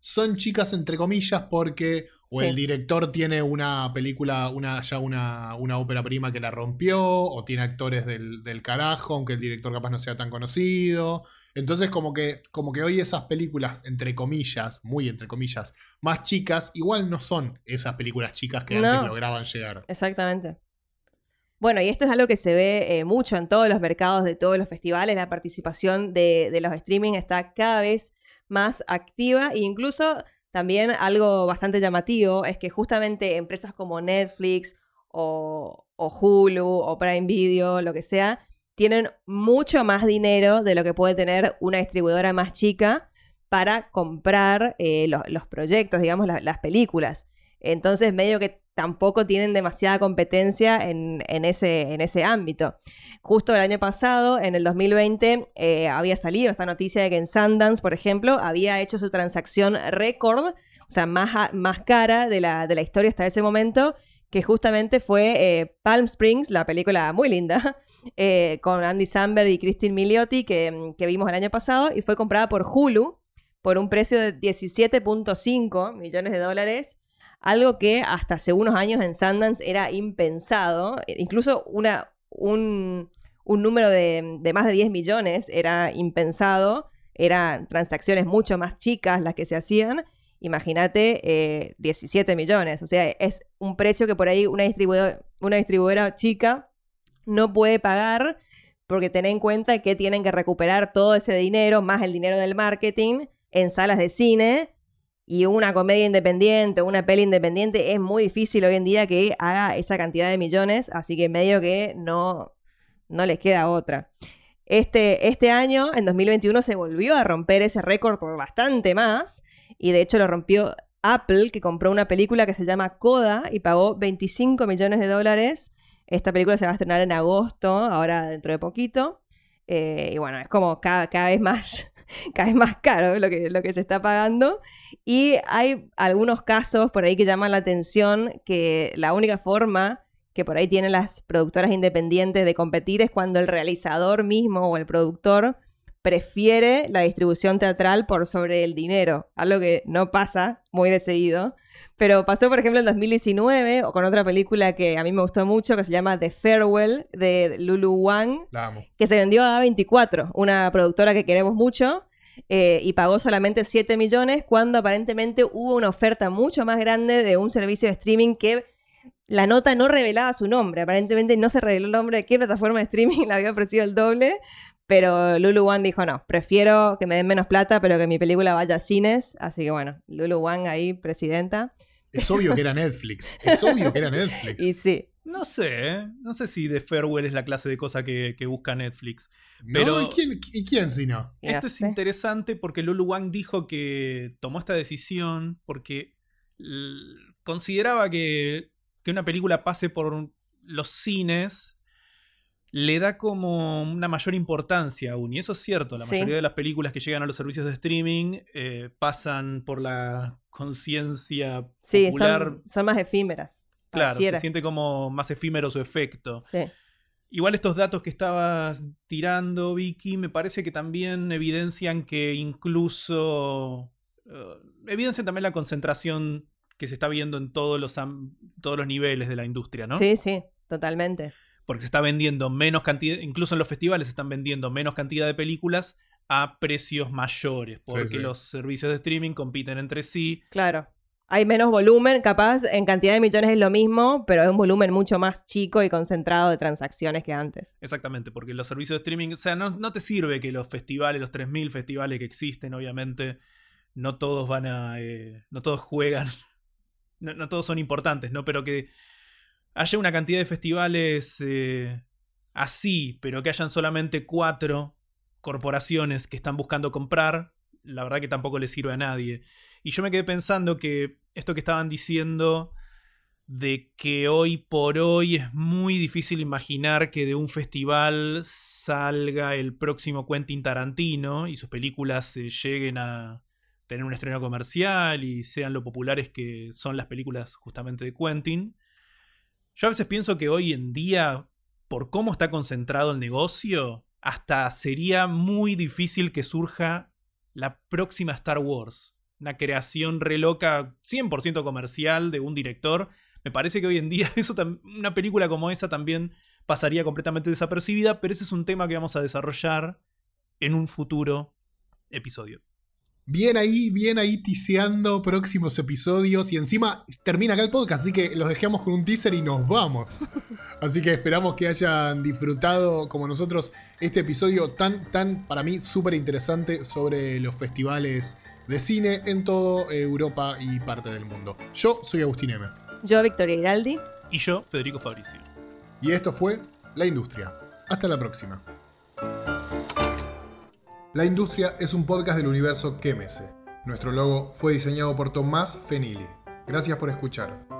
son chicas entre comillas porque o Sí. el director tiene una película, una, ya una, una ópera prima que la rompió, o tiene actores del, del carajo, aunque el director capaz no sea tan conocido. Entonces como que, como que hoy esas películas, entre comillas, muy entre comillas, más chicas, igual no son esas películas chicas que No. antes lograban llegar. Exactamente. Bueno, y esto es algo que se ve eh, mucho en todos los mercados de todos los festivales. La participación de, de los streaming está cada vez más activa e incluso también algo bastante llamativo es que justamente empresas como Netflix o, Hulu o Prime Video, lo que sea, tienen mucho más dinero de lo que puede tener una distribuidora más chica para comprar eh, los, proyectos, digamos, la- las películas. Entonces, medio que tampoco tienen demasiada competencia en, ese, en ese ámbito. Justo el año pasado, en el 2020, eh, había salido esta noticia de que en Sundance, por ejemplo, había hecho su transacción récord, o sea, más, más cara de la, de la historia hasta ese momento, que justamente fue eh, Palm Springs, la película muy linda, eh, con Andy Samberg y Christine Milioti, que, que vimos el año pasado, y fue comprada por Hulu por un precio de 17.5 millones de dólares, algo que hasta hace unos años en Sundance era impensado, e- incluso un, un número de, de más de 10 millones era impensado, eran transacciones mucho más chicas las que se hacían, imagínate eh, 17 millones, o sea, es un precio que por ahí una, distribuidora, una distribuidora chica no puede pagar porque ten en cuenta que tienen que recuperar todo ese dinero, más el dinero del marketing, en salas de cine. Y una comedia independiente, una peli independiente, es muy difícil hoy en día que haga esa cantidad de millones, así que medio que no, no les queda otra. Este, este año, en 2021, se volvió a romper ese récord por bastante más, y de hecho lo rompió Apple, que compró una película que se llama Coda y pagó 25 millones de dólares. Esta película se va a estrenar en agosto, ahora dentro de poquito. Eh, y bueno, es como cada, cada vez más cada vez más caro lo que, lo que se está pagando. Y hay algunos casos por ahí que llaman la atención que la única forma que por ahí tienen las productoras independientes de competir es cuando el realizador mismo o el productor prefiere la distribución teatral por sobre el dinero, algo que no pasa muy de seguido. Pero pasó, por ejemplo, en 2019 o con otra película que a mí me gustó mucho que se llama The Farewell de Lulu Wang, La amo. que se vendió a A24, una productora que queremos mucho, eh, y pagó solamente 7 millones cuando aparentemente hubo una oferta mucho más grande de un servicio de streaming que la nota no revelaba su nombre. Aparentemente no se reveló el nombre de qué plataforma de streaming le había ofrecido el doble. Pero Lulu Wang dijo, no, prefiero que me den menos plata, pero que mi película vaya a cines. Así que bueno, Lulu Wang ahí, presidenta. Es obvio que era Netflix. Es obvio que era Netflix. Y sí, No sé, no sé si The Farewell es la clase de cosa que, que busca Netflix. ¿No? pero- ¿Y, quién, ¿Y quién si no? Esto es interesante porque Lulu Wang dijo que tomó esta decisión porque consideraba que, que una película pase por los cines le da como una mayor importancia aún. Y eso es cierto, la Sí. mayoría de las películas que llegan a los servicios de streaming eh, pasan por la conciencia sí, popular. son, son más efímeras. claro, pareciera. se siente como más efímero su efecto. Sí. Igual estos datos que estabas tirando, Vicky, me parece que también evidencian que incluso... eh, evidencian también la concentración que se está viendo en todos los, todos los niveles de la industria, ¿no? Sí, sí, totalmente. Porque se está vendiendo menos cantidad, incluso en los festivales se están vendiendo menos cantidad de películas a precios mayores, porque sí. los servicios de streaming compiten entre sí. Claro. Hay menos volumen, capaz en cantidad de millones es lo mismo, pero es un volumen mucho más chico y concentrado de transacciones que antes. Exactamente, porque los servicios de streaming, o sea, no, no te sirve que los festivales, los 3.000 festivales que existen, obviamente, no todos van a... eh, no todos juegan, no, no todos son importantes, ¿no? Pero que haya una cantidad de festivales eh, así, pero que hayan solamente cuatro corporaciones que están buscando comprar, la verdad que tampoco le sirve a nadie. Y yo me quedé pensando que esto que estaban diciendo de que hoy por hoy es muy difícil imaginar que de un festival salga el próximo Quentin Tarantino y sus películas eh, lleguen a tener un estreno comercial y sean lo populares que son las películas justamente de Quentin. Yo a veces pienso que hoy en día, por cómo está concentrado el negocio, hasta sería muy difícil que surja la próxima Star Wars. Una creación re loca, 100% comercial de un director. Me parece que hoy en día eso una película como esa también pasaría completamente desapercibida, pero ese es un tema que vamos a desarrollar en un futuro episodio. Bien ahí, bien ahí tiseando próximos episodios. Y encima termina acá el podcast, así que los dejamos con un teaser y nos vamos. Así que esperamos que hayan disfrutado como nosotros este episodio tan, tan, para mí, súper interesante sobre los festivales de cine en toda Europa y parte del mundo. Yo soy Agustín M. Yo, Victoria Hiraldi. Y yo, Federico Fabricio. Y esto fue La Industria. Hasta la próxima. La Industria es un podcast del universo Quémese. Nuestro logo fue diseñado por Tomás Fenili. Gracias por escuchar.